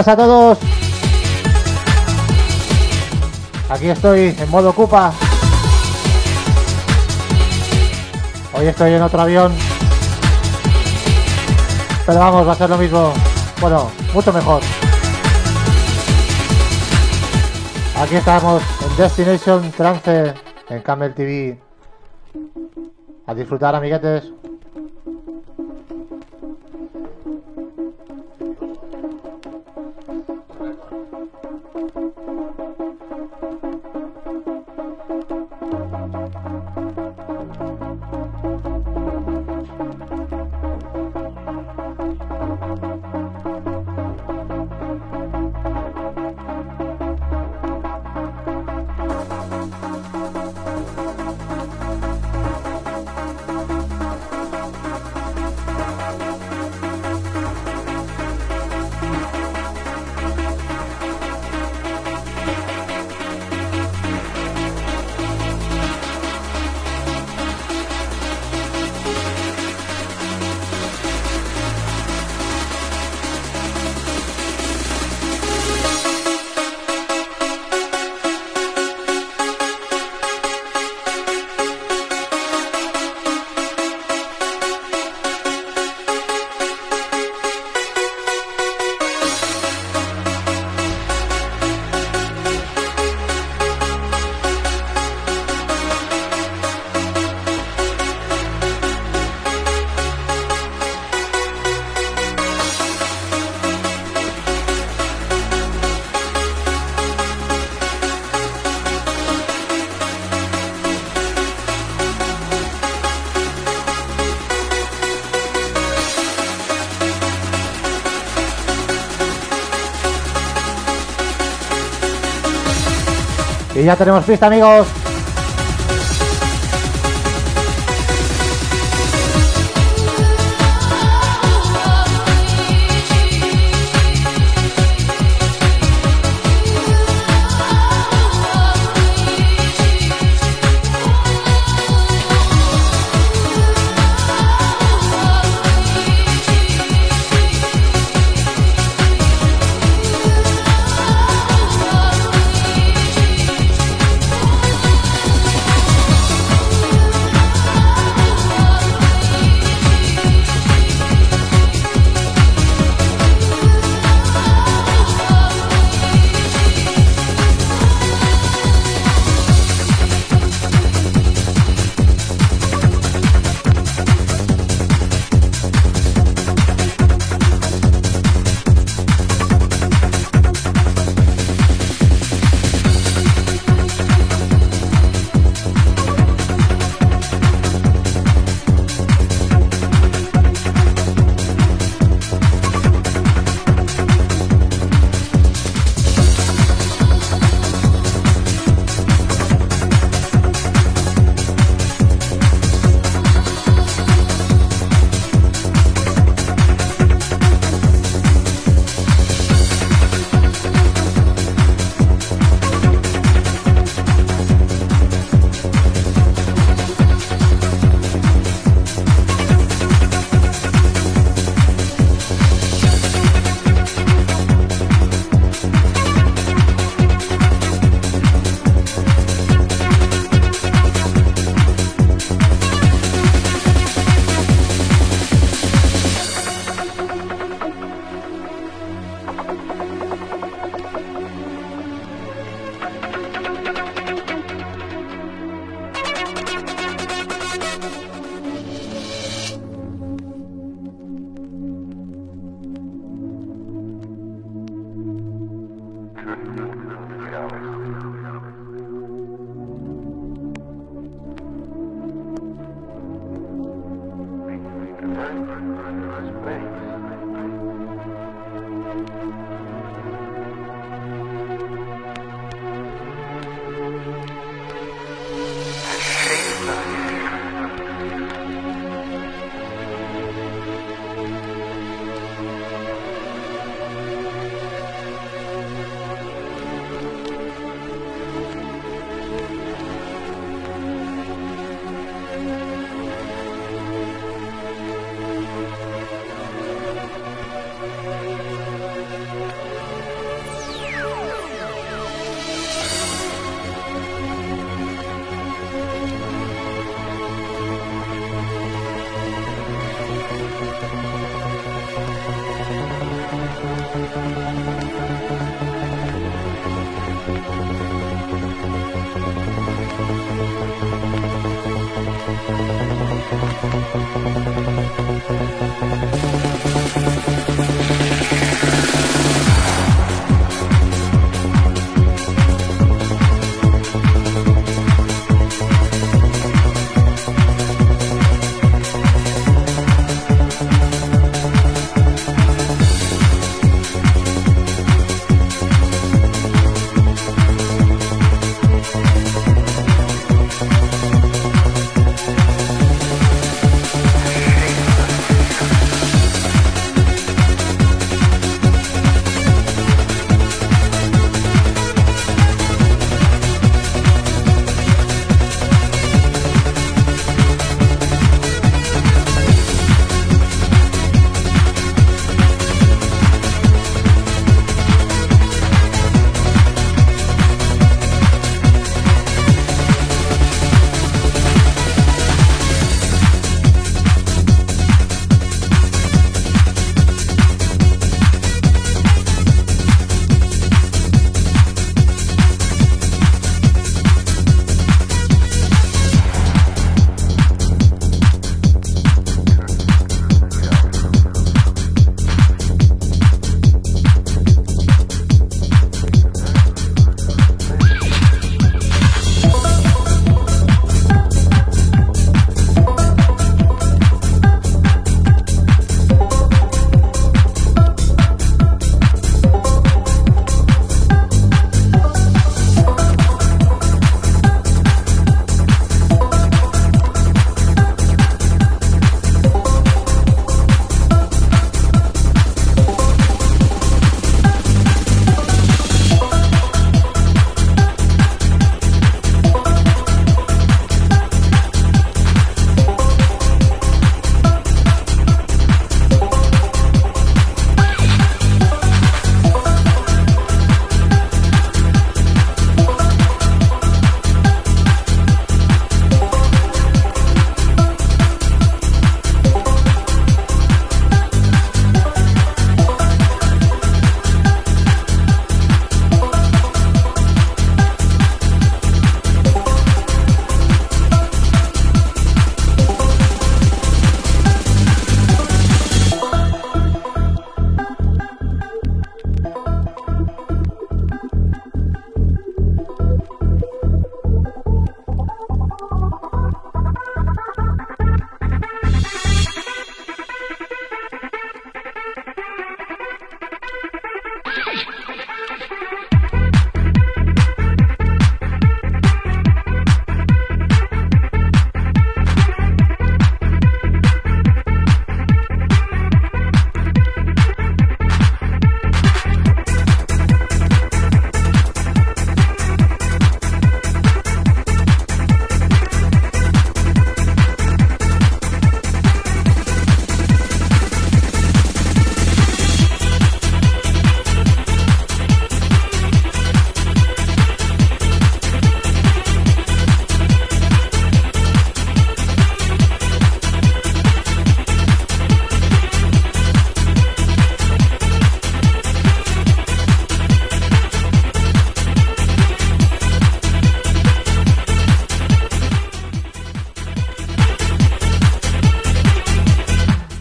Buenas a todos. Aquí estoy en modo Cupa. Hoy estoy en otro avión. Pero vamos, va a ser lo mismo. Bueno, mucho mejor. Aquí estamos en Destination Trance en Camel TV. A disfrutar, amiguetes. Y ya tenemos pista, amigos.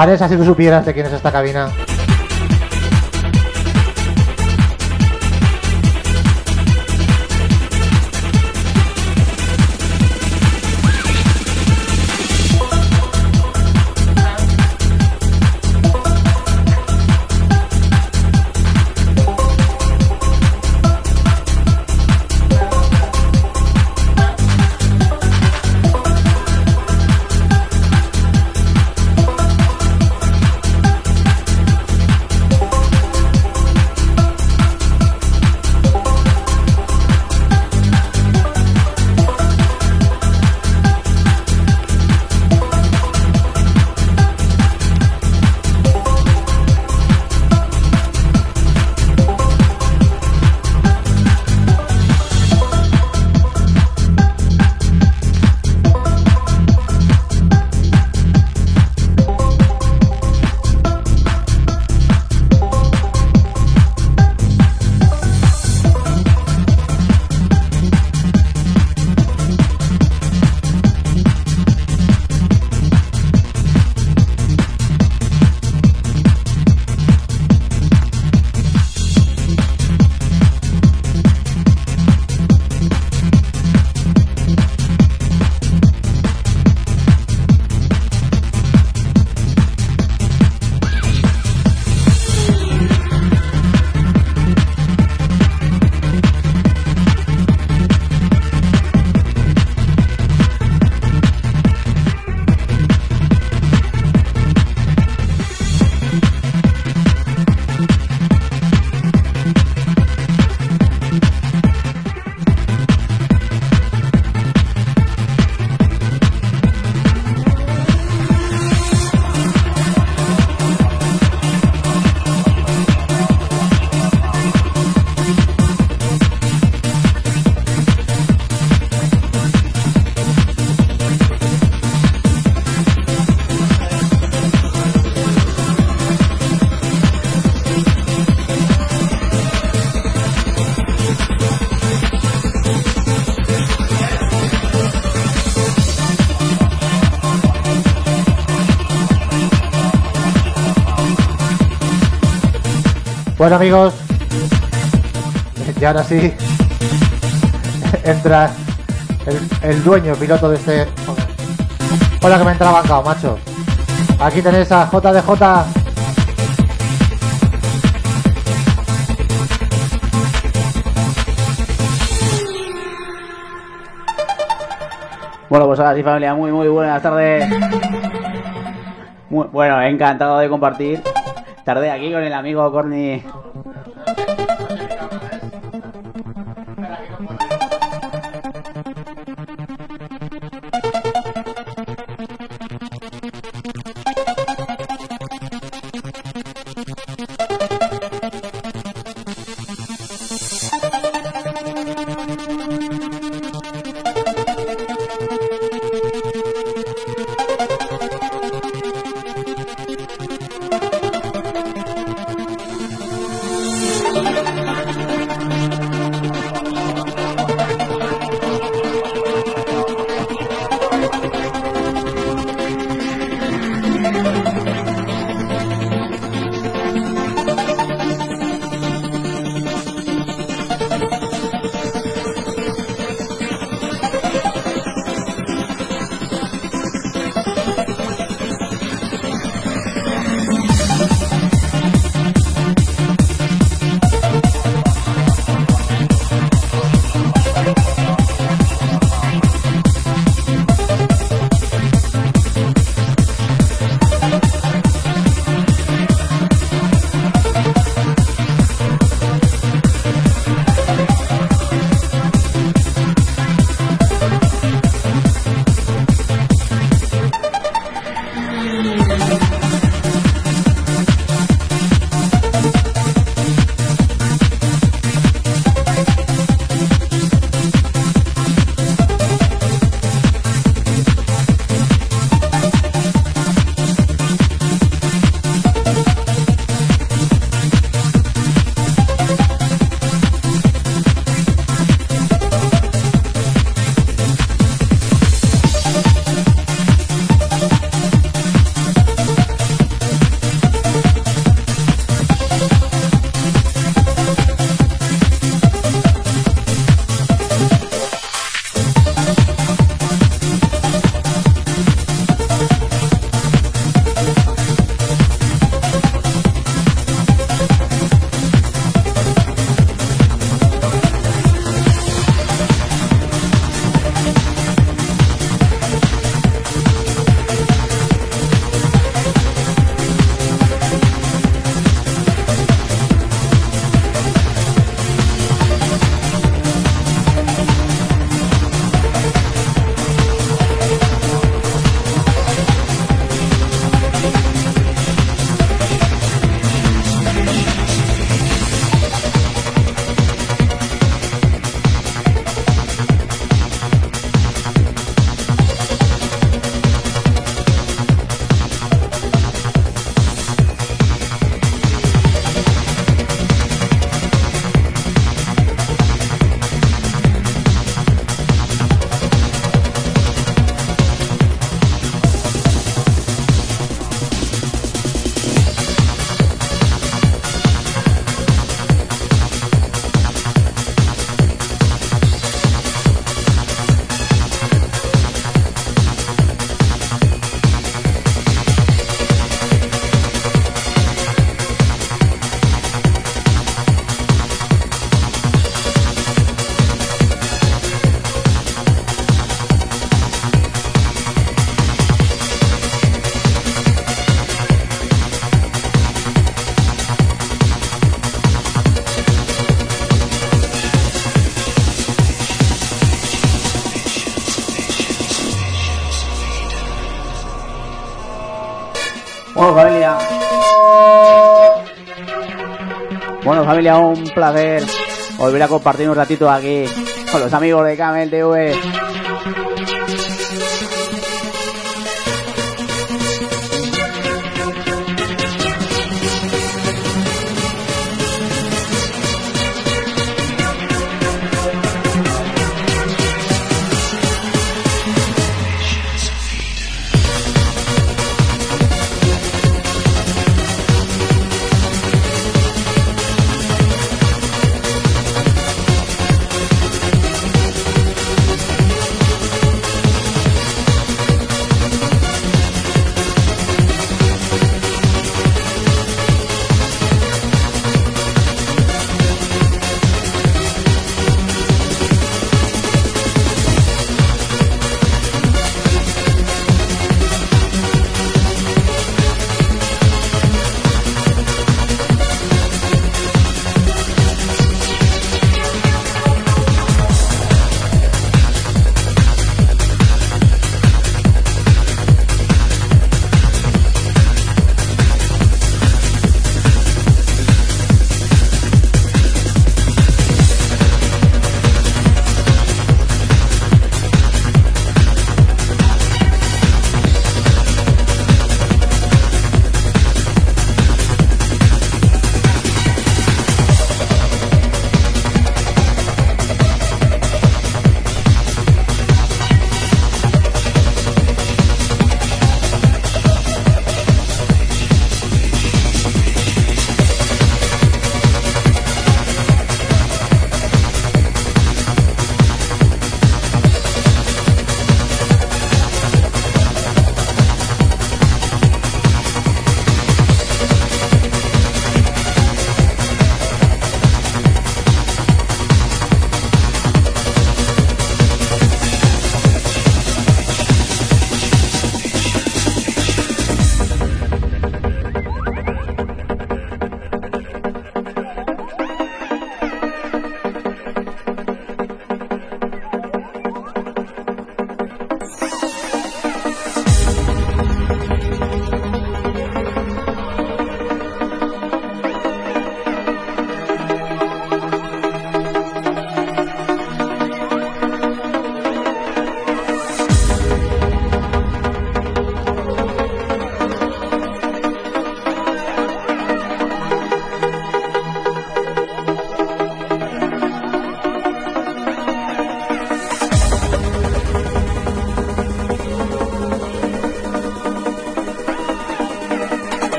Vanessa, si tú supieras de quién es esta cabina. Bueno amigos, y ahora sí entra el, dueño, piloto de este... Hola que me entra bancado, macho. Aquí tenéis a JDJ. Bueno, pues ahora sí familia, muy muy buenas tardes. Bueno, encantado de compartir tarde aquí con el amigo Corny. Familia, un placer volver a compartir un ratito aquí con los amigos de Camel TV.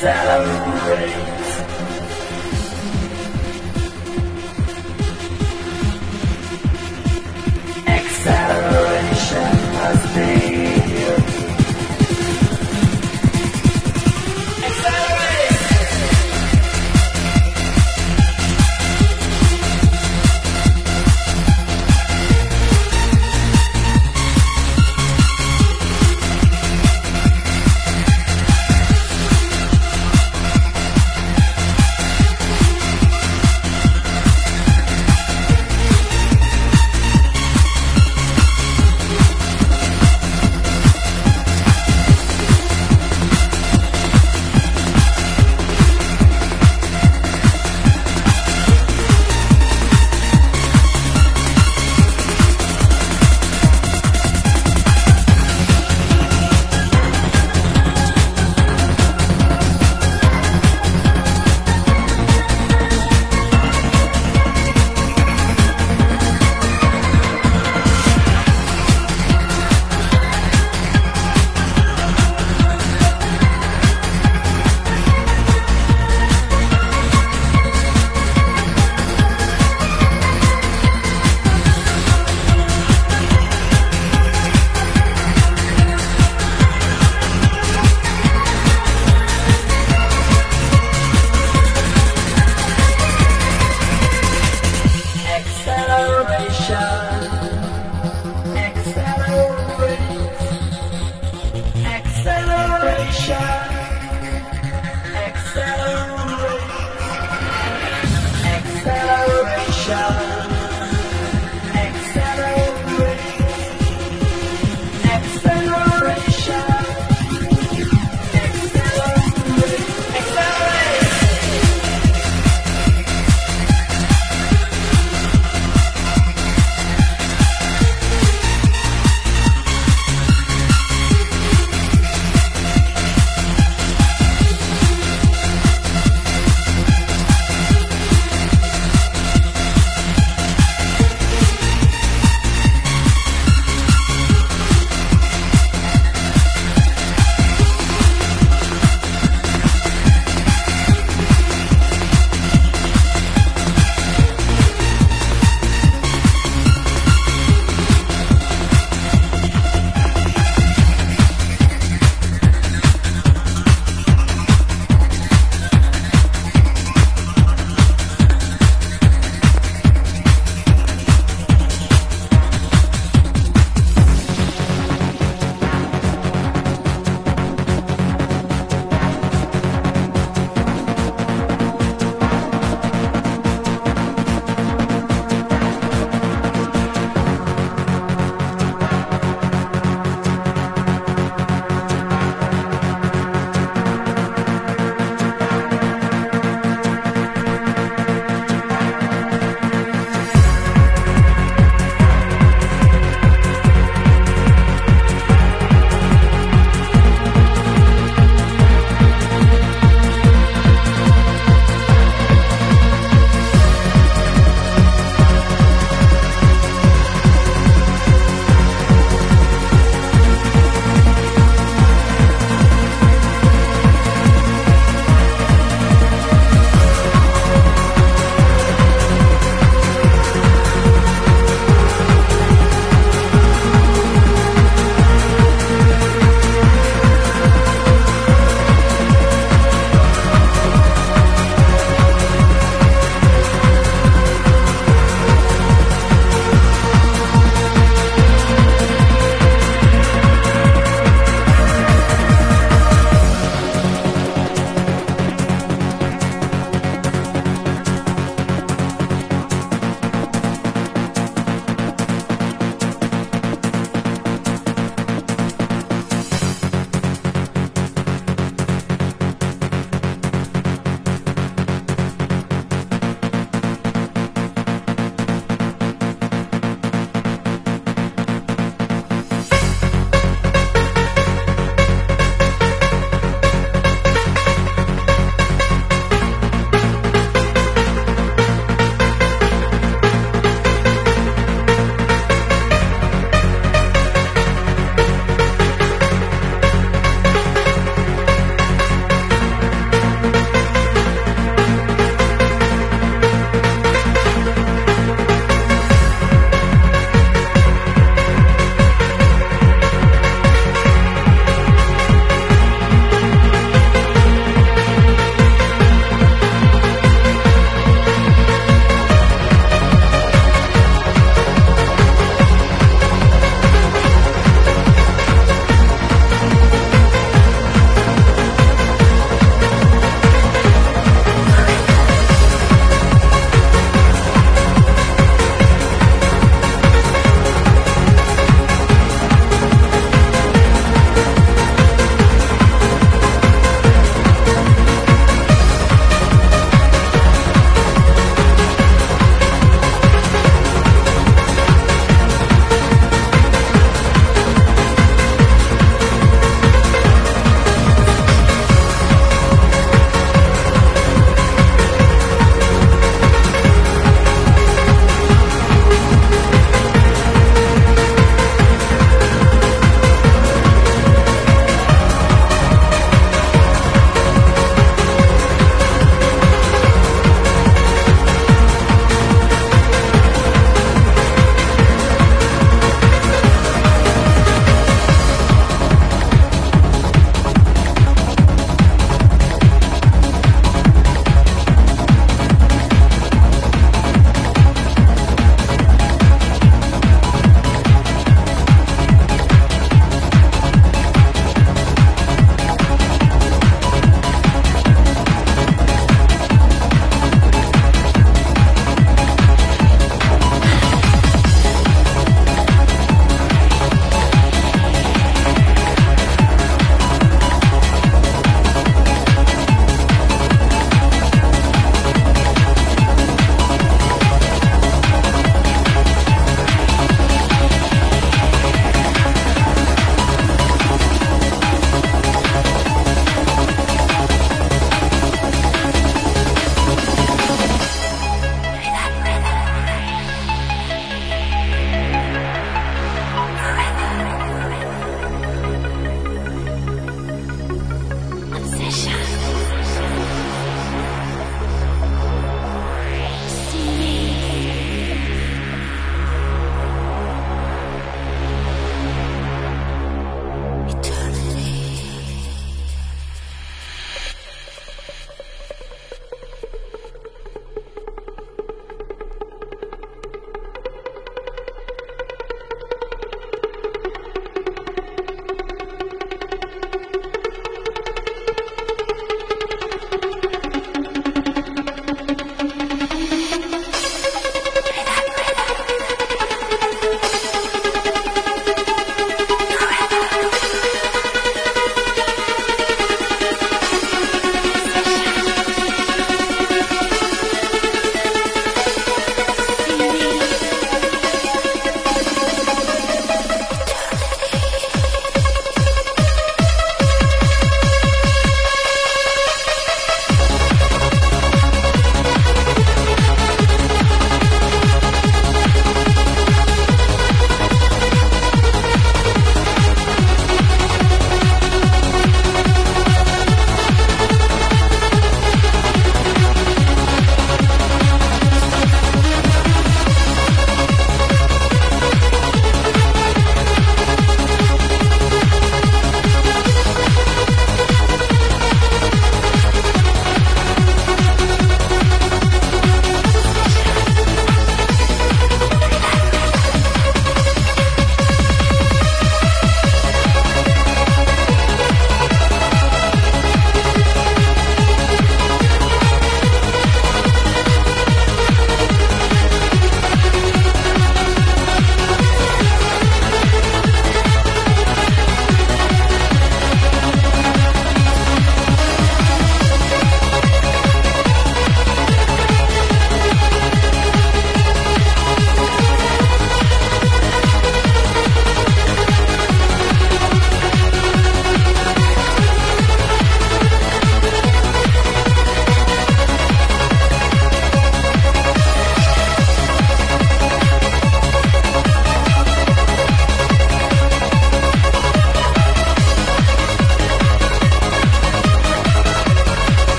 Accelerate. Acceleration has been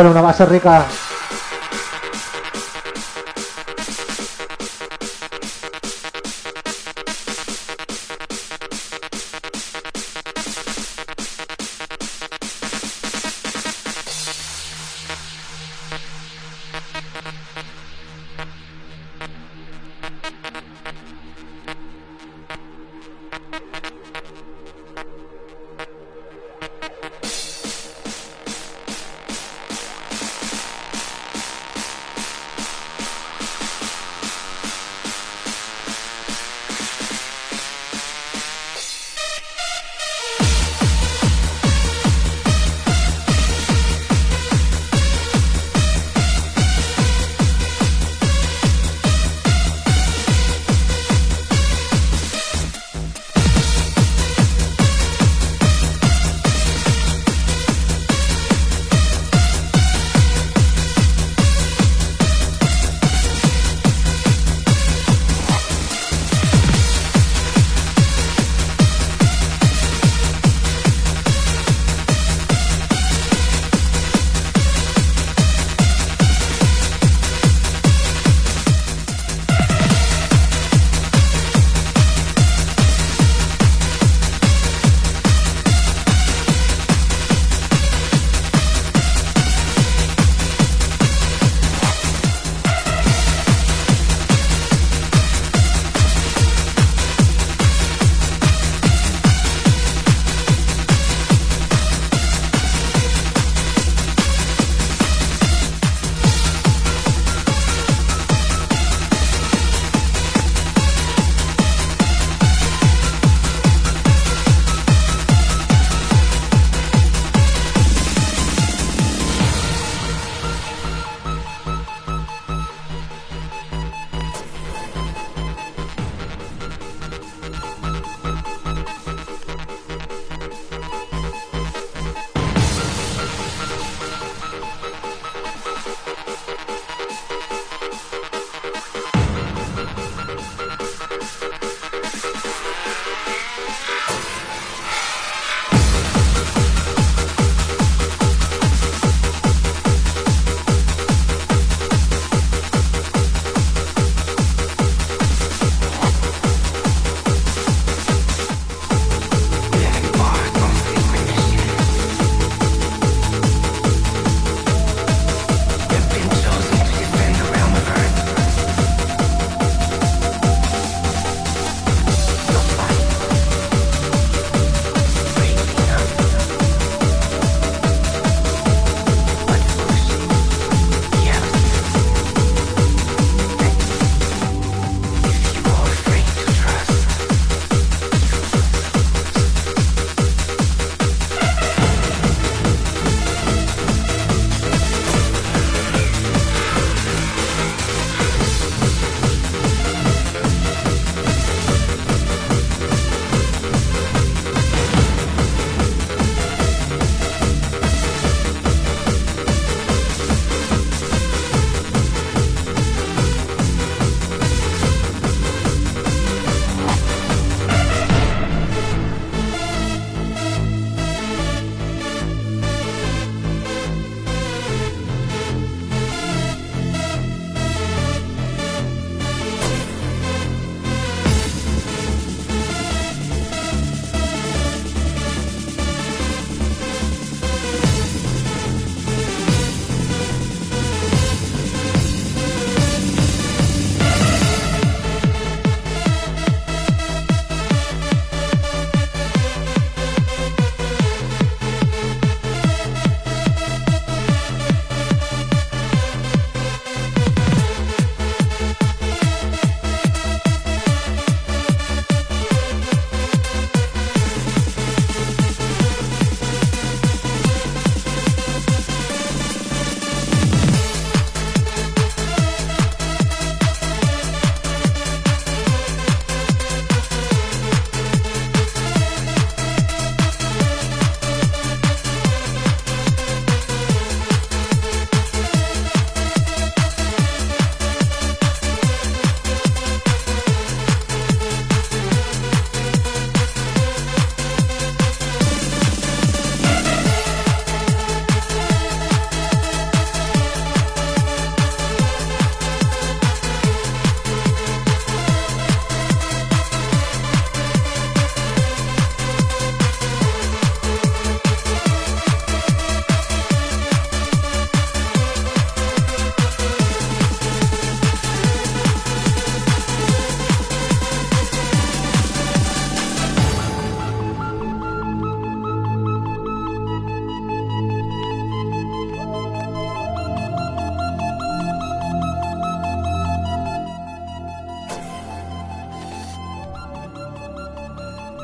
Bueno, una base rica.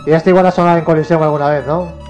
Y esta igual ha sonado en colisión alguna vez, ¿no?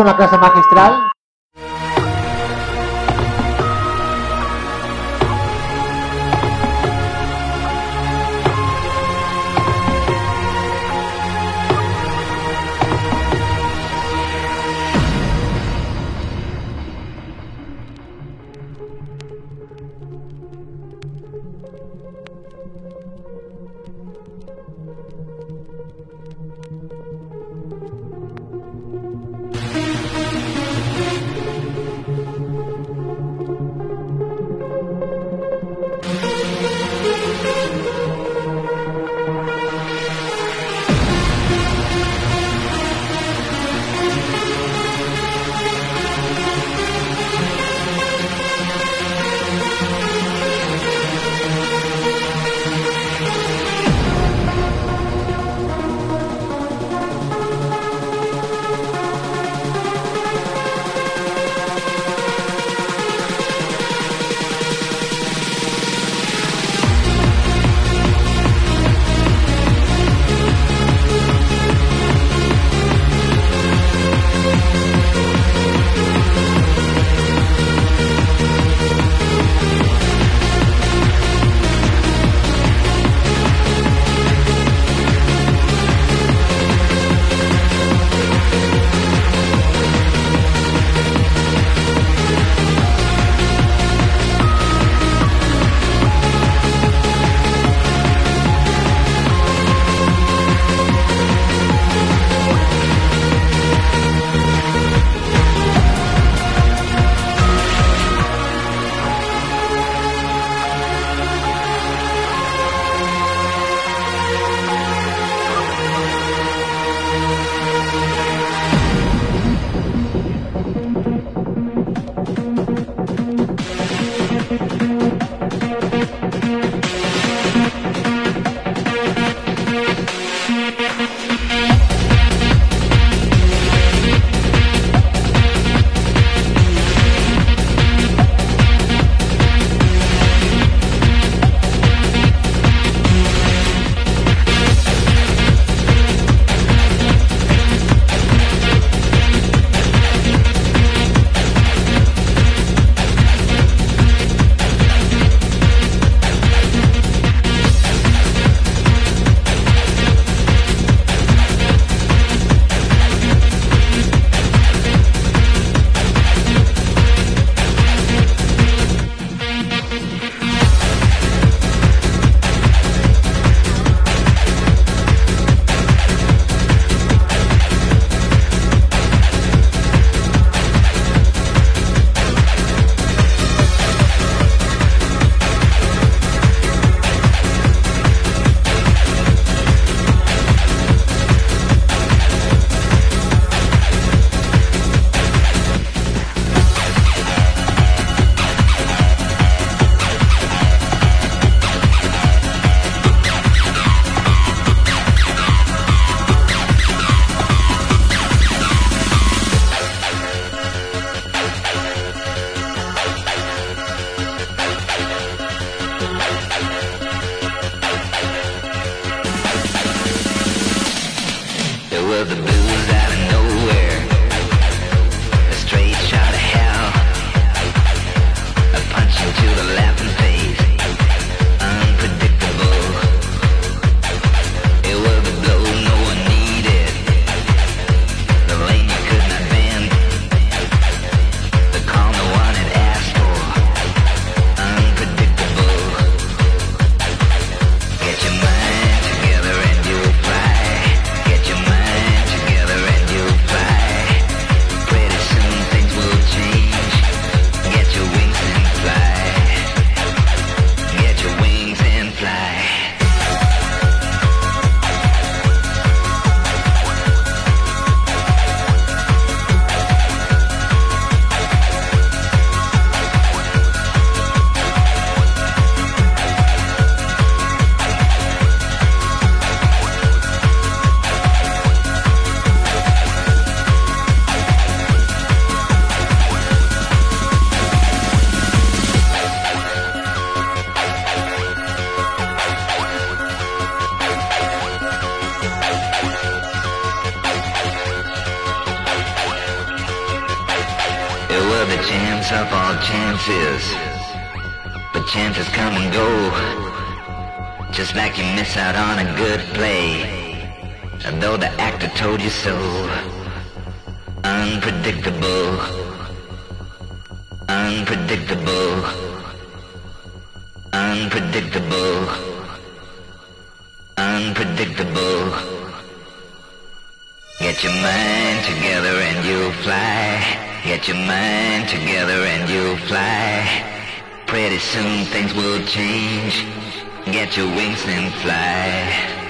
Es una clase magistral. unpredictable, unpredictable, unpredictable. Get your mind together and you'll fly. Get your mind together and you'll fly. Pretty soon things will change. Get your wings and fly.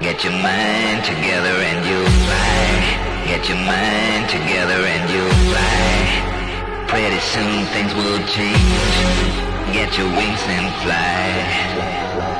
Get your mind together and you'll fly. Get your mind together and you'll fly. Pretty soon things will change. Get your wings and fly.